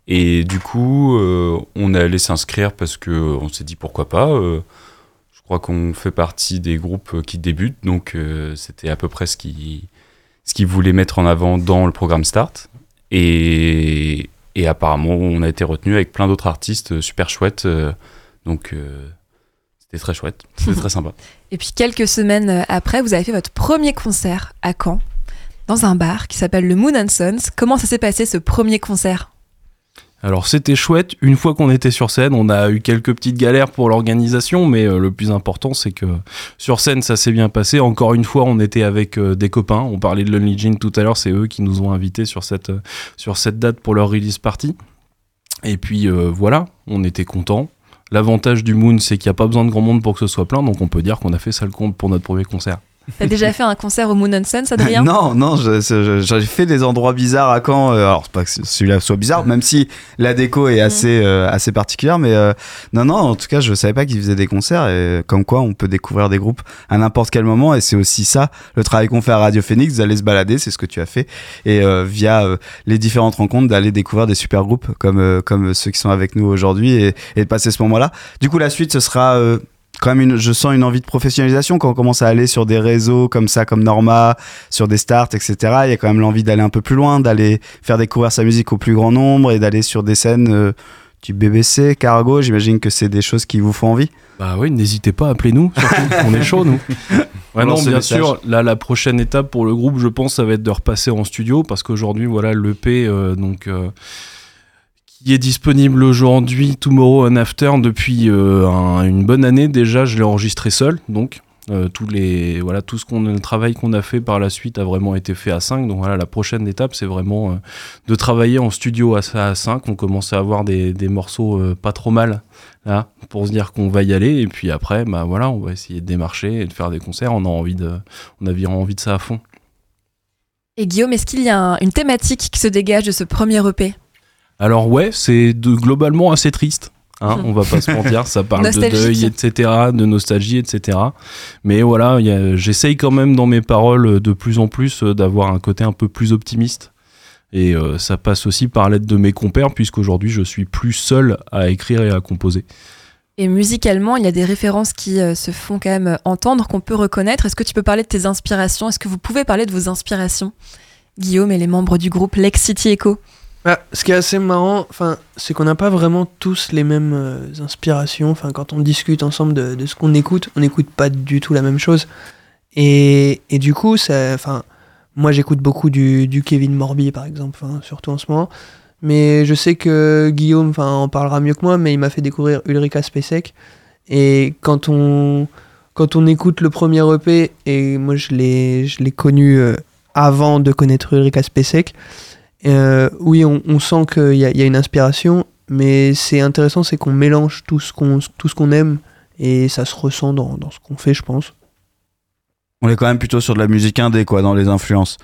et du coup on est allé s'inscrire parce que on s'est dit pourquoi pas je crois qu'on fait partie des groupes qui débutent donc c'était à peu près ce qui ce qu'ils voulaient mettre en avant dans le programme Start. Et, et apparemment, on a été retenu avec plein d'autres artistes super chouettes. Donc, euh, c'était très chouette. C'était très sympa. Et puis quelques semaines euh, après, vous avez fait votre premier concert à Caen, dans un bar qui s'appelle le Moon and Sons. Comment ça s'est passé ce premier concert? Alors c'était chouette, une fois qu'on était sur scène, on a eu quelques petites galères pour l'organisation, mais euh, le plus important c'est que sur scène ça s'est bien passé. Encore une fois, on était avec euh, des copains, on parlait de Lonely Jean tout à l'heure, c'est eux qui nous ont invités sur cette, euh, sur cette date pour leur release party. Et puis euh, voilà, on était contents. L'avantage du Moon, c'est qu'il n'y a pas besoin de grand monde pour que ce soit plein, donc on peut dire qu'on a fait ça le compte pour notre premier concert. T'as déjà fait un concert au Moon and Sons, Adrien Non, non, je- j'ai fait des endroits bizarres à Caen. euh, alors, c'est pas que celui-là soit bizarre, même si la déco est assez, euh, assez particulière. Mais euh, non, non, en tout cas, je savais pas qu'ils faisaient des concerts. Et comme quoi, on peut découvrir des groupes à n'importe quel moment. Et c'est aussi ça, le travail qu'on fait à Radio Phoenix, d'aller se balader, c'est ce que tu as fait. Et euh, via les différentes rencontres, d'aller découvrir des super groupes comme, comme ceux qui sont avec nous aujourd'hui et, et de passer ce moment-là. Du coup, la suite, ce sera. Quand même une, je sens une envie de professionnalisation quand on commence à aller sur des réseaux comme ça, comme Norma, sur des starts, etc. Il y a quand même l'envie d'aller un peu plus loin, d'aller faire découvrir sa musique au plus grand nombre et d'aller sur des scènes euh, du BBC, Cargo. J'imagine que c'est des choses qui vous font envie. Bah oui, n'hésitez pas, appelez-nous, on est chaud nous. Ouais, non, bien sûr. Là, la prochaine étape pour le groupe, je pense, ça va être de repasser en studio parce qu'aujourd'hui, voilà, l'EP, euh, donc. euh, qui est disponible aujourd'hui, Tomorrow and After, depuis euh, un- une bonne année déjà. Je l'ai enregistré seul, donc euh, tout ce qu'on le travail qu'on a fait par la suite a vraiment été fait à 5 donc voilà la prochaine étape c'est vraiment euh, de travailler en studio à, à 5 on commence à avoir des, morceaux pas trop mal là pour se dire qu'on va y aller. Et puis après bah voilà on va essayer de démarcher et de faire des concerts. On a envie de on a envie de ça à fond. Et Guillaume, est-ce qu'il y a un- une thématique qui se dégage de ce premier EP Alors ouais, c'est globalement assez triste. Hein, on va pas se mentir, ça parle de deuil, etc., de nostalgie, etc. Mais voilà, j'essaye quand même dans mes paroles de plus en plus euh, d'avoir un côté un peu plus optimiste. Et euh, ça passe aussi par l'aide de mes compères, puisqu'aujourd'hui je suis plus seul à écrire et à composer. Et musicalement, il y a des références qui euh, se font quand même entendre, qu'on peut reconnaître. Est-ce que tu peux parler de tes inspirations? Est-ce que vous pouvez parler de vos inspirations? Guillaume et les membres du groupe Lex City Echo. Bah, ce qui est assez marrant, enfin, c'est qu'on n'a pas vraiment tous les mêmes euh, inspirations. Enfin, quand on discute ensemble de, ce qu'on écoute, on n'écoute pas du tout la même chose. Et, et du coup, ça, enfin, moi j'écoute beaucoup du, Kevin Morby par exemple, enfin, surtout en ce moment. Mais je sais que Guillaume enfin, en parlera mieux que moi, mais il m'a fait découvrir Ulrika Spacek. Et quand on, quand on écoute le premier EP, et moi je l'ai je l'ai connu euh, avant de connaître Ulrika Spacek, euh, oui, on, on sent qu'il y, y a une inspiration, mais c'est intéressant, c'est qu'on mélange tout ce qu'on tout ce qu'on aime et ça se ressent dans, dans ce qu'on fait, je pense. On est quand même plutôt sur de la musique indé, quoi, dans les influences.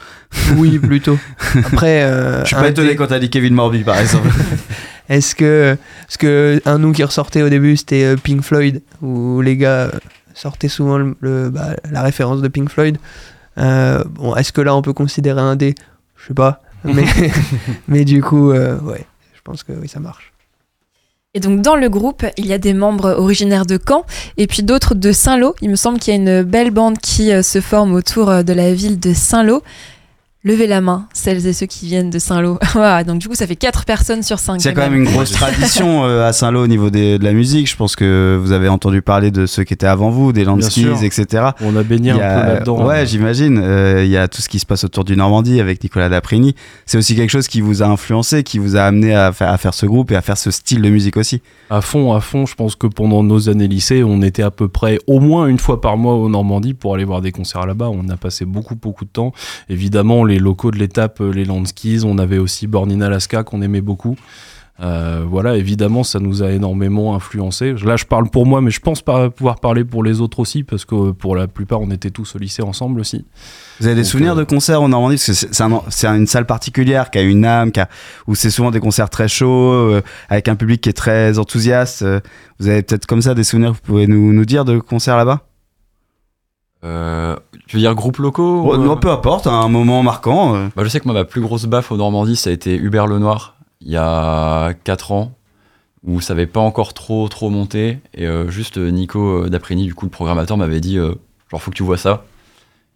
Oui, plutôt. Après, euh, Je suis pas étonné quand t'as dit Kevin Morby, par exemple. Est-ce que, parce que un nom qui ressortait au début, c'était euh, Pink Floyd, où les gars euh, sortaient souvent le, le- bah, la référence de Pink Floyd. Euh, bon, est-ce que là on peut considérer un dé Je sais pas, mais, mais du coup, euh, ouais, je pense que oui, ça marche. Et donc dans le groupe, il y a des membres originaires de Caen et puis d'autres de Saint-Lô. Il me semble qu'il y a une belle bande qui euh, se forme autour euh, de la ville de Saint-Lô. Levez la main, celles et ceux qui viennent de Saint-Lô. Voilà, donc du coup, ça fait 4 personnes sur 5. Il y a quand même une grosse tradition euh, à Saint-Lô au niveau des- de la musique. Je pense que vous avez entendu parler de ceux qui étaient avant vous, des Landskis, etc. On a baigné un peu là-dedans. Ouais, j'imagine. Euh, Il y a tout ce qui se passe autour du Normandie avec Nicolas Daprini. C'est aussi quelque chose qui vous a influencé, qui vous a amené à faire, à faire ce groupe et à faire ce style de musique aussi. À fond, à fond. Je pense que pendant nos années lycée, on était à peu près au moins une fois par mois au Normandie pour aller voir des concerts là-bas. On a passé beaucoup, beaucoup de temps. Évidemment, les locaux de l'étape, euh, les Landskis. On avait aussi Born in Alaska qu'on aimait beaucoup. Euh, voilà, évidemment, ça nous a énormément influencé. Là, je parle pour moi, mais je pense pas pouvoir parler pour les autres aussi, parce que euh, pour la plupart, on était tous au lycée ensemble aussi. Vous avez des Donc, souvenirs euh, de concerts en Normandie? Parce que c'est c'est un- c'est une salle particulière qui a une âme, qui a- où c'est souvent des concerts très chauds, euh, avec un public qui est très enthousiaste. Vous avez peut-être comme ça des souvenirs que vous pouvez nous, nous dire de concerts là-bas? Euh, tu veux dire groupes locaux Oh, ou, non, euh peu importe, un moment marquant. euh. Bah, je sais que moi, ma plus grosse baffe au Normandie, ça a été Hubert Lenoir, il y a 4 ans, où ça avait pas encore trop, trop monté. Et euh, juste Nico euh, Daprini, du coup, le programmateur, m'avait dit euh, genre, faut que tu vois ça.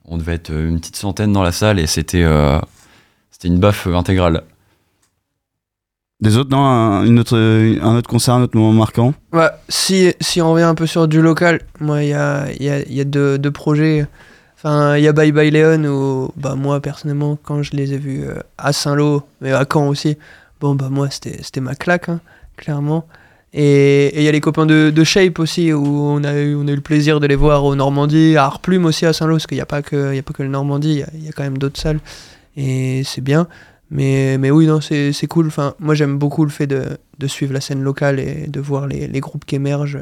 On devait être une petite centaine dans la salle et c'était euh, c'était une baffe intégrale. Des autres, non un, une autre, un autre concert, un autre moment marquant? Ouais, si, si on revient un peu sur du local, moi, il y a, il y a, il y a deux, deux projets. Enfin, il y a Bye Bye Léon où, bah, moi, personnellement, quand je les ai vus euh, à Saint-Lô, mais à Caen aussi, bon, bah, moi, c'était ma claque, hein, clairement. Et il y a les copains de, Shape aussi, où on a, eu, on a eu le plaisir de les voir au Normandie, à Arplume aussi à Saint-Lô, parce qu'il n'y a, pas que- a pas que le Normandie, il y a, quand même d'autres salles. Et c'est bien. Mais, mais oui, c'est cool. Enfin, moi, j'aime beaucoup le fait de, de suivre la scène locale et de voir les, les groupes qui émergent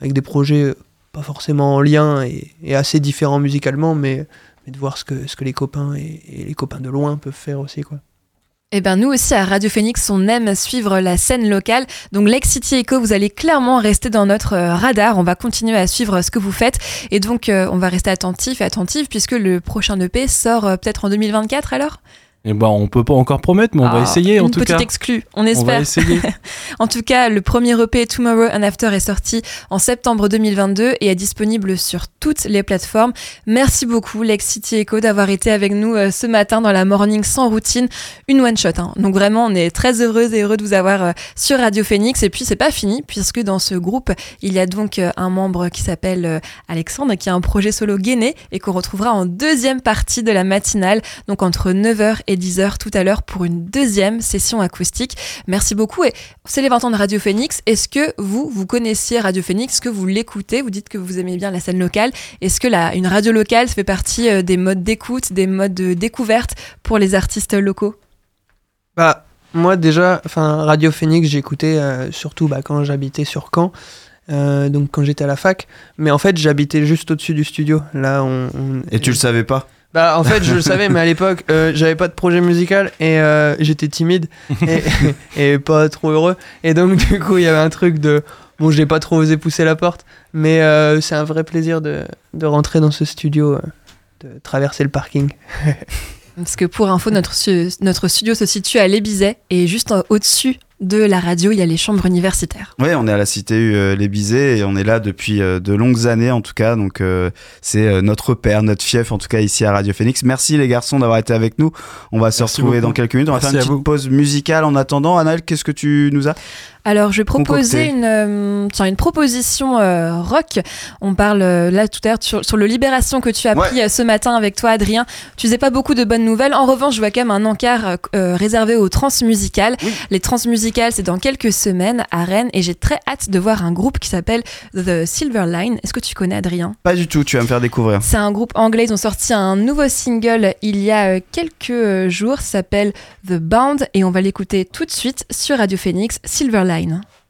avec des projets pas forcément en lien et, et assez différents musicalement, mais, mais de voir ce que, ce que les copains et, et les copains de loin peuvent faire aussi. Quoi. Eh ben nous aussi à Radio Phoenix, on aime suivre la scène locale. Donc Lex City Echo, vous allez clairement rester dans notre euh, radar. On va continuer à suivre ce que vous faites et donc euh, on va rester attentif et attentif puisque le prochain EP sort euh, peut-être en 2024 alors? Et bah, on peut pas encore promettre, mais on va Ah, essayer en une tout petite cas. exclue, on On va espère. essayer. en tout cas, le premier EP Tomorrow and After est sorti en septembre 2022 et est disponible sur toutes les plateformes. Merci beaucoup Lex City Echo d'avoir été avec nous euh, ce matin dans la morning sans routine, une one shot. hein. Donc vraiment, on est très heureuse et heureux de vous avoir euh, sur Radio Phoenix. Et puis c'est pas fini puisque dans ce groupe, il y a donc euh, un membre qui s'appelle Alexandre qui a un projet solo gainé et qu'on retrouvera en deuxième partie de la matinale, donc entre 9h et 10h tout à l'heure pour une deuxième session acoustique. Merci beaucoup et c'est les 20 ans de Radio Phoenix. Est-ce que vous, vous connaissiez Radio Phoenix? Est-ce que vous l'écoutez? Vous dites que vous aimez bien la scène locale. Est-ce que la, une radio locale ça fait partie euh, des modes d'écoute, des modes de découverte pour les artistes locaux? Bah, moi déjà, enfin, Radio Phoenix, j'écoutais euh, surtout bah, quand j'habitais sur Caen, euh, donc quand j'étais à la fac. Mais en fait, j'habitais juste au-dessus du studio. Là, on. on- Et tu le savais pas? Bah, en fait, je le savais, mais à l'époque, euh, j'avais pas de projet musical et euh, j'étais timide et, et pas trop heureux. Et donc, du coup, il y avait un truc de. Bon, j'ai pas trop osé pousser la porte, mais euh, c'est un vrai plaisir de, de rentrer dans ce studio, de traverser le parking. Parce que pour info, notre, notre studio se situe à l'Ébizet et juste au-dessus de la radio, il y a les chambres universitaires. Ouais, on est à la cité euh, Les Bizets et on est là depuis euh, de longues années en tout cas. Donc euh, c'est euh, notre père, notre fief en tout cas ici à Radio Phoenix. Merci les garçons d'avoir été avec nous. On va se retrouver beaucoup. dans quelques minutes. On va Merci faire une vous. petite pause musicale en attendant. Anal, qu'est-ce que tu nous as? Alors, je vais proposer une, euh, tiens, une proposition euh, rock. On parle euh, là tout à l'heure sur, sur le Libération que tu as Ouais. pris ce matin avec toi, Adrien. Tu faisais pas beaucoup de bonnes nouvelles. En revanche, je vois quand même un encart réservé aux transmusicales. Les transmusicales, c'est dans quelques semaines à Rennes et j'ai très hâte de voir un groupe qui s'appelle The Silver Line. Est-ce que tu connais, Adrien? Pas du tout, tu vas me faire découvrir. c'est un groupe anglais, ils ont sorti un nouveau single il y a quelques jours, ça s'appelle The Bound et on va l'écouter tout de suite sur Radio Phoenix, Silverline. Silver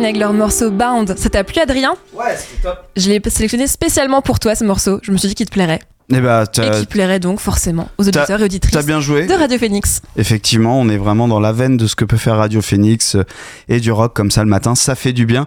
Avec leur morceau Bound. Ça t'a plu, Adrien Ouais, c'était top. Je l'ai sélectionné spécialement pour toi, ce morceau. Je me suis dit qu'il te plairait. Eh bah, Et t'as- qui plairait donc forcément aux auditeurs et auditrices bien joué. de Radio Phoenix. Effectivement, on est vraiment dans la veine de ce que peut faire Radio Phoenix euh, et du rock comme ça le matin, ça fait du bien.